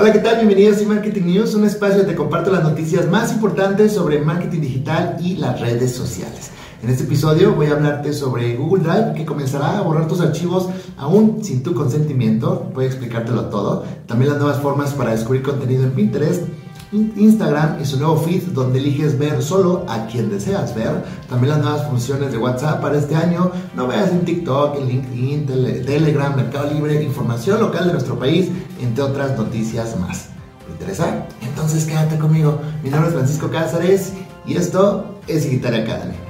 Hola, ¿qué tal? Bienvenidos a Marketing News, un espacio donde te comparto las noticias más importantes sobre marketing digital y las redes sociales. En este episodio voy a hablarte sobre Google Drive que comenzará a borrar tus archivos aún sin tu consentimiento. Voy a explicártelo todo. También las nuevas formas para descubrir contenido en Pinterest Instagram y su nuevo feed donde eliges ver solo a quien deseas ver. También las nuevas funciones de WhatsApp para este año. No veas en TikTok, en LinkedIn, Telegram, Mercado Libre, información local de nuestro país, entre otras noticias más. ¿Te interesa? Entonces quédate conmigo. Mi nombre es Francisco Cázares y esto es Digital Academy.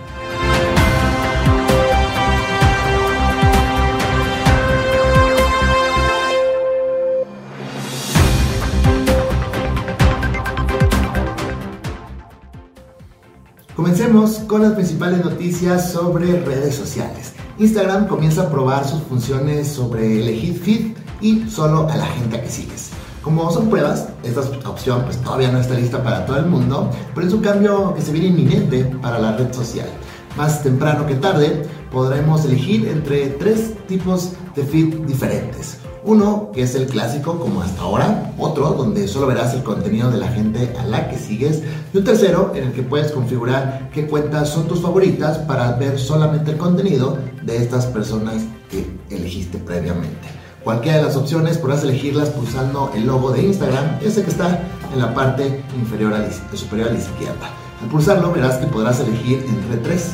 Comencemos con las principales noticias sobre redes sociales. Instagram comienza a probar sus funciones sobre elegir feed y solo a la gente que sigues. Como son pruebas, esta opción pues todavía no está lista para todo el mundo, pero es un cambio que se viene inminente para la red social. Más temprano que tarde podremos elegir entre tres tipos de feed diferentes. Uno que es el clásico como hasta ahora, otro donde solo verás el contenido de la gente a la que sigues y un tercero en el que puedes configurar qué cuentas son tus favoritas para ver solamente el contenido de estas personas que elegiste previamente. Cualquiera de las opciones podrás elegirlas pulsando el logo de Instagram, ese que está en la parte inferior superior a la izquierda. Al pulsarlo verás que podrás elegir entre tres,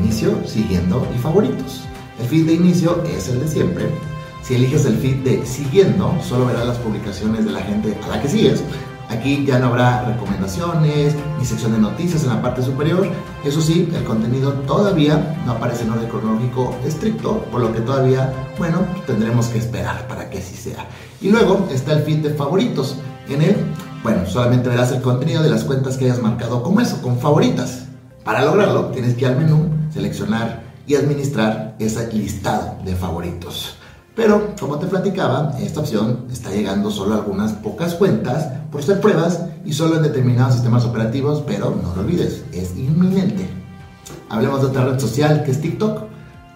inicio, siguiendo y favoritos. El feed de inicio es el de siempre, si eliges el feed de siguiendo, solo verás las publicaciones de la gente a la que sigues. Aquí ya no habrá recomendaciones ni sección de noticias en la parte superior. Eso sí, el contenido todavía no aparece en orden cronológico estricto, por lo que todavía, bueno, tendremos que esperar para que así sea. Y luego está el feed de favoritos. En él, bueno, solamente verás el contenido de las cuentas que hayas marcado como eso, con favoritas. Para lograrlo, tienes que ir al menú, seleccionar y administrar ese listado de favoritos. Pero, como te platicaba, esta opción está llegando solo a algunas pocas cuentas por ser pruebas y solo en determinados sistemas operativos, pero no lo olvides, es inminente. Hablemos de otra red social que es TikTok,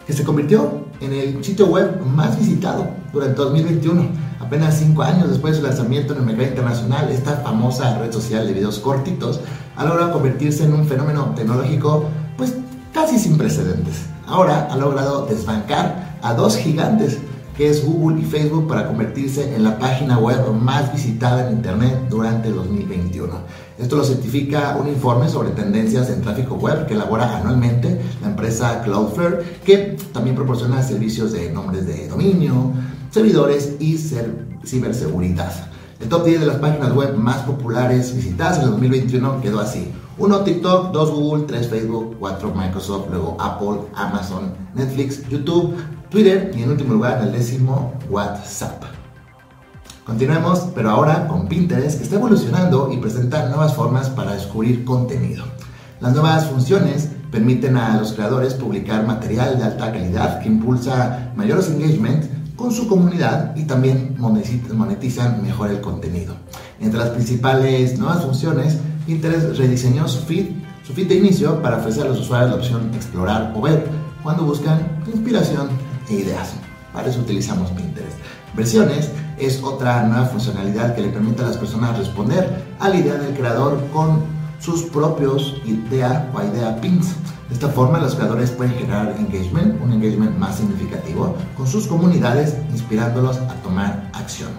que se convirtió en el sitio web más visitado durante 2021. Apenas cinco años después de su lanzamiento en el mercado internacional, esta famosa red social de videos cortitos ha logrado convertirse en un fenómeno tecnológico pues casi sin precedentes. Ahora ha logrado desbancar a dos gigantes que es Google y Facebook para convertirse en la página web más visitada en Internet durante 2021. Esto lo certifica un informe sobre tendencias en tráfico web que elabora anualmente la empresa Cloudflare, que también proporciona servicios de nombres de dominio, servidores y ciberseguridad. El top 10 de las páginas web más populares visitadas en el 2021 quedó así. 1 TikTok, 2 Google, 3 Facebook, 4 Microsoft, luego Apple, Amazon, Netflix, YouTube, Twitter y en último lugar el décimo WhatsApp. Continuemos, pero ahora con Pinterest que está evolucionando y presenta nuevas formas para descubrir contenido. Las nuevas funciones permiten a los creadores publicar material de alta calidad que impulsa mayores engagement con su comunidad y también monetizan mejor el contenido. Entre las principales nuevas funciones, Pinterest rediseñó su feed, su feed de inicio para ofrecer a los usuarios la opción explorar o ver cuando buscan inspiración e ideas. Para eso utilizamos Pinterest. Versiones es otra nueva funcionalidad que le permite a las personas responder a la idea del creador con sus propios idea o idea pins. De esta forma, los creadores pueden generar engagement, un engagement más significativo, con sus comunidades, inspirándolos a tomar acción.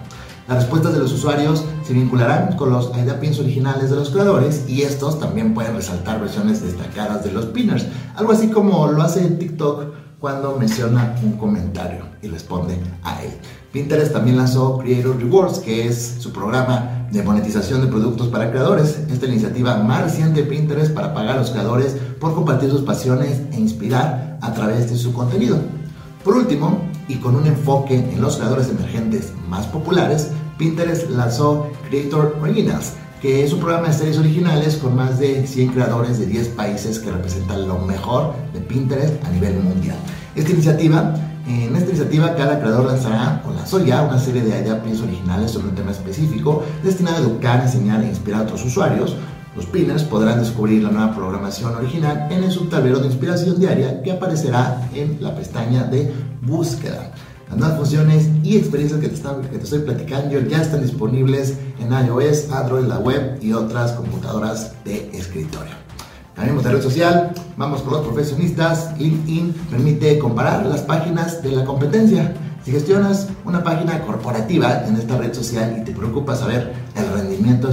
Las respuestas de los usuarios se vincularán con los idea pins originales de los creadores y estos también pueden resaltar versiones destacadas de los pinners, algo así como lo hace TikTok cuando menciona un comentario y responde a él. Pinterest también lanzó Creator Rewards, que es su programa de monetización de productos para creadores. Esta iniciativa más reciente de Pinterest para pagar a los creadores por compartir sus pasiones e inspirar a través de su contenido. Por último, y con un enfoque en los creadores emergentes más populares, Pinterest lanzó Creator Originals, que es un programa de series originales con más de 100 creadores de 10 países que representan lo mejor de Pinterest a nivel mundial. Esta iniciativa, en esta iniciativa cada creador lanzará o lanzó ya una serie de ideas originales sobre un tema específico destinado a educar, enseñar e inspirar a otros usuarios. Los pinners podrán descubrir la nueva programación original en el subtablero de inspiración diaria que aparecerá en la pestaña de búsqueda. Las nuevas funciones y experiencias que te, que te estoy platicando ya están disponibles en iOS, Android, la web y otras computadoras de escritorio. Cambiamos de red social, vamos con los profesionistas. LinkedIn permite comparar las páginas de la competencia. Si gestionas una página corporativa en esta red social y te preocupa saber el rendimiento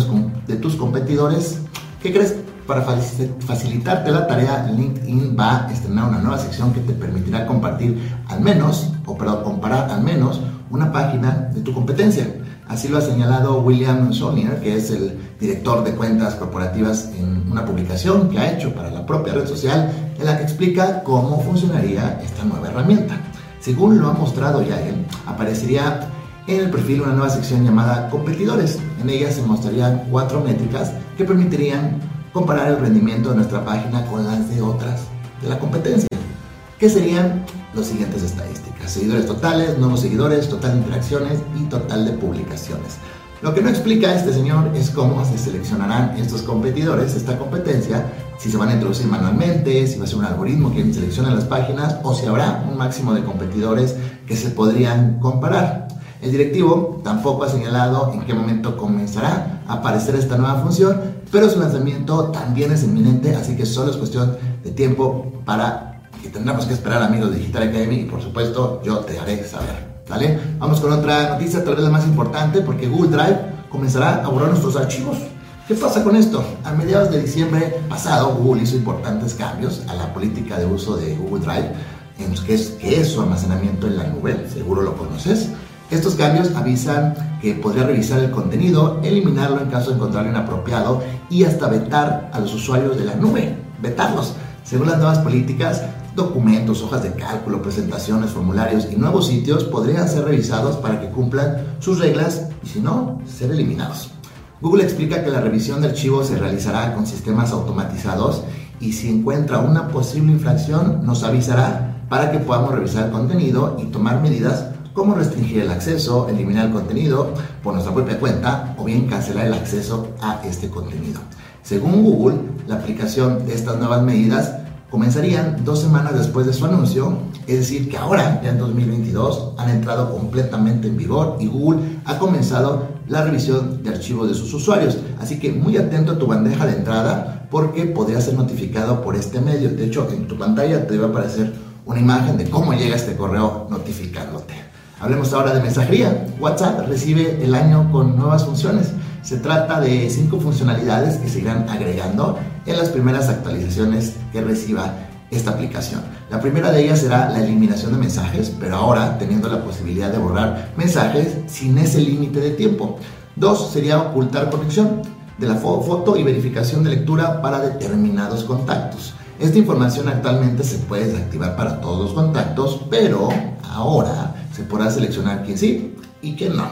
de tus competidores, ¿qué crees? Para facilitarte la tarea, LinkedIn va a estrenar una nueva sección que te permitirá compartir al menos, o perdón, comparar al menos una página de tu competencia. Así lo ha señalado William Sonier, que es el director de cuentas corporativas en una publicación que ha hecho para la propia red social, en la que explica cómo funcionaría esta nueva herramienta. Según lo ha mostrado ya él, aparecería en el perfil una nueva sección llamada Competidores. En ella se mostrarían cuatro métricas que permitirían comparar el rendimiento de nuestra página con las de otras de la competencia, que serían las siguientes estadísticas. Seguidores totales, nuevos seguidores, total de interacciones y total de publicaciones. Lo que no explica este señor es cómo se seleccionarán estos competidores, esta competencia, si se van a introducir manualmente, si va a ser un algoritmo que seleccione las páginas o si habrá un máximo de competidores que se podrían comparar. El directivo tampoco ha señalado en qué momento comenzará a aparecer esta nueva función, pero su lanzamiento también es inminente, así que solo es cuestión de tiempo para que tendremos que esperar amigos de Digital Academy y por supuesto yo te haré saber. ¿Vale? Vamos con otra noticia, tal vez la más importante, porque Google Drive comenzará a borrar nuestros archivos. ¿Qué pasa con esto? A mediados de diciembre pasado, Google hizo importantes cambios a la política de uso de Google Drive, en que es, que es su almacenamiento en la nube, seguro lo conoces. Estos cambios avisan que podría revisar el contenido, eliminarlo en caso de encontrarlo inapropiado y hasta vetar a los usuarios de la nube, vetarlos. Según las nuevas políticas, documentos, hojas de cálculo, presentaciones, formularios y nuevos sitios podrían ser revisados para que cumplan sus reglas y si no, ser eliminados. Google explica que la revisión de archivos se realizará con sistemas automatizados y si encuentra una posible infracción nos avisará para que podamos revisar el contenido y tomar medidas como restringir el acceso, eliminar el contenido por nuestra propia cuenta o bien cancelar el acceso a este contenido. Según Google, la aplicación de estas nuevas medidas comenzarían dos semanas después de su anuncio, es decir, que ahora, ya en 2022, han entrado completamente en vigor y Google ha comenzado la revisión de archivos de sus usuarios. Así que muy atento a tu bandeja de entrada porque podría ser notificado por este medio. De hecho, en tu pantalla te va a aparecer una imagen de cómo llega este correo notificándote. Hablemos ahora de mensajería. WhatsApp recibe el año con nuevas funciones. Se trata de cinco funcionalidades que se irán agregando en las primeras actualizaciones que reciba esta aplicación. La primera de ellas será la eliminación de mensajes, pero ahora teniendo la posibilidad de borrar mensajes sin ese límite de tiempo. Dos sería ocultar conexión de la foto y verificación de lectura para determinados contactos. Esta información actualmente se puede desactivar para todos los contactos, pero ahora se podrá seleccionar quién sí y quién no.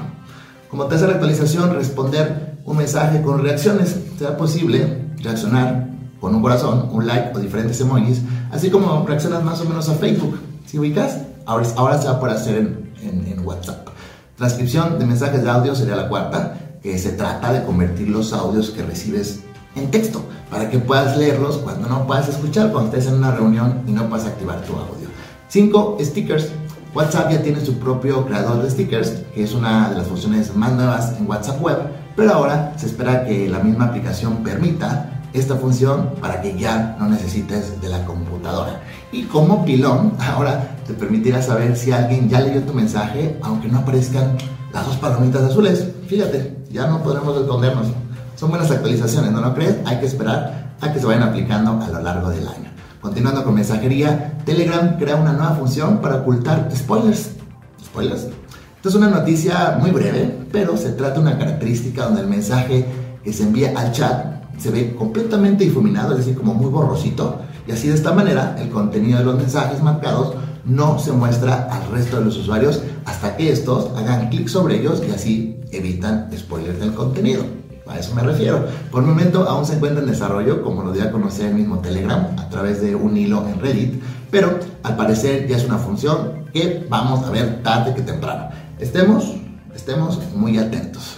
Como tercera actualización, responder un mensaje con reacciones. Será posible reaccionar con un corazón, un like o diferentes emojis, así como reaccionas más o menos a Facebook. Si ubicas, ahora, ahora se va a poder hacer en, en WhatsApp. Transcripción de mensajes de audio sería la cuarta, que se trata de convertir los audios que recibes en texto para que puedas leerlos cuando no puedas escuchar, cuando estés en una reunión y no puedas activar tu audio. 5. Stickers. WhatsApp ya tiene su propio creador de stickers, que es una de las funciones más nuevas en WhatsApp Web, pero ahora se espera que la misma aplicación permita esta función para que ya no necesites de la computadora. Y como pilón, ahora te permitirá saber si alguien ya leyó tu mensaje, aunque no aparezcan las dos palomitas azules. Fíjate, ya no podremos escondernos. Son buenas actualizaciones, ¿no lo crees? Hay que esperar a que se vayan aplicando a lo largo del año. Continuando con mensajería, Telegram crea una nueva función para ocultar spoilers. Spoilers. Esta es una noticia muy breve, pero se trata de una característica donde el mensaje que se envía al chat se ve completamente difuminado, es decir, como muy borrosito, y así de esta manera el contenido de los mensajes marcados no se muestra al resto de los usuarios hasta que estos hagan clic sobre ellos y así evitan spoilers del contenido. A eso me refiero. Por el momento aún se encuentra en desarrollo, como lo dio a conocer el mismo Telegram a través de un hilo en Reddit, pero al parecer ya es una función que vamos a ver tarde que temprano. Estemos, estemos muy atentos.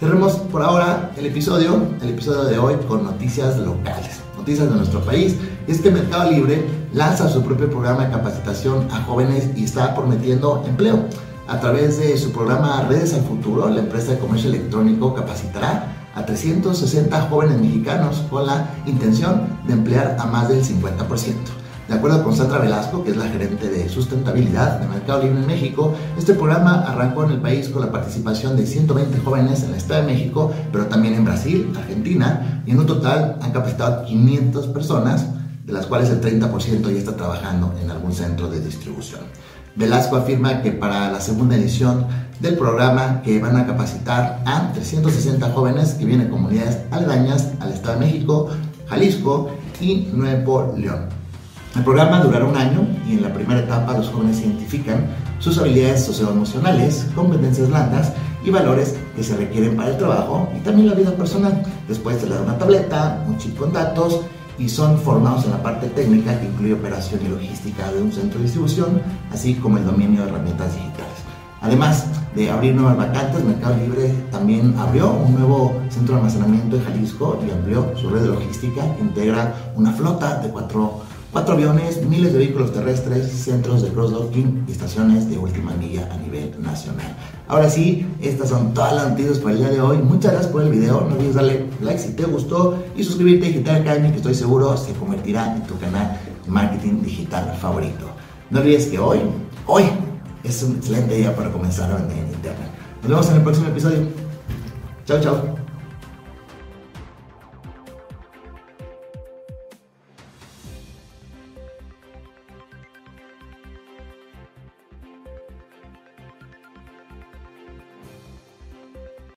Cerremos por ahora el episodio, el episodio de hoy con noticias locales, noticias de nuestro país. Es que Mercado Libre lanza su propio programa de capacitación a jóvenes y está prometiendo empleo. A través de su programa Redes al Futuro, la empresa de comercio electrónico capacitará a 360 jóvenes mexicanos con la intención de emplear a más del 50%. De acuerdo con Sandra Velasco, que es la gerente de sustentabilidad de Mercado Libre en México, este programa arrancó en el país con la participación de 120 jóvenes en el Estado de México, pero también en Brasil, Argentina, y en un total han capacitado 500 personas, de las cuales el 30% ya está trabajando en algún centro de distribución. Velasco afirma que para la segunda edición del programa que van a capacitar a 360 jóvenes que vienen de comunidades aledañas al Estado de México, Jalisco y Nuevo León. El programa durará un año y en la primera etapa los jóvenes identifican sus habilidades socioemocionales, competencias blandas y valores que se requieren para el trabajo y también la vida personal. Después se les da una tableta, un chip con datos y son formados en la parte técnica que incluye operación y logística de un centro de distribución, así como el dominio de herramientas digitales. Además de abrir nuevas vacantes, Mercado Libre también abrió un nuevo centro de almacenamiento en Jalisco y amplió su red de logística integra una flota de cuatro Cuatro aviones, miles de vehículos terrestres, centros de cross-docking y estaciones de última milla a nivel nacional. Ahora sí, estas son todas las noticias para el día de hoy. Muchas gracias por el video. No olvides darle like si te gustó y suscribirte a Digital Academy, que estoy seguro se convertirá en tu canal de marketing digital favorito. No olvides que hoy, hoy, es un excelente día para comenzar a vender en Internet. Nos vemos en el próximo episodio. Chao, chao.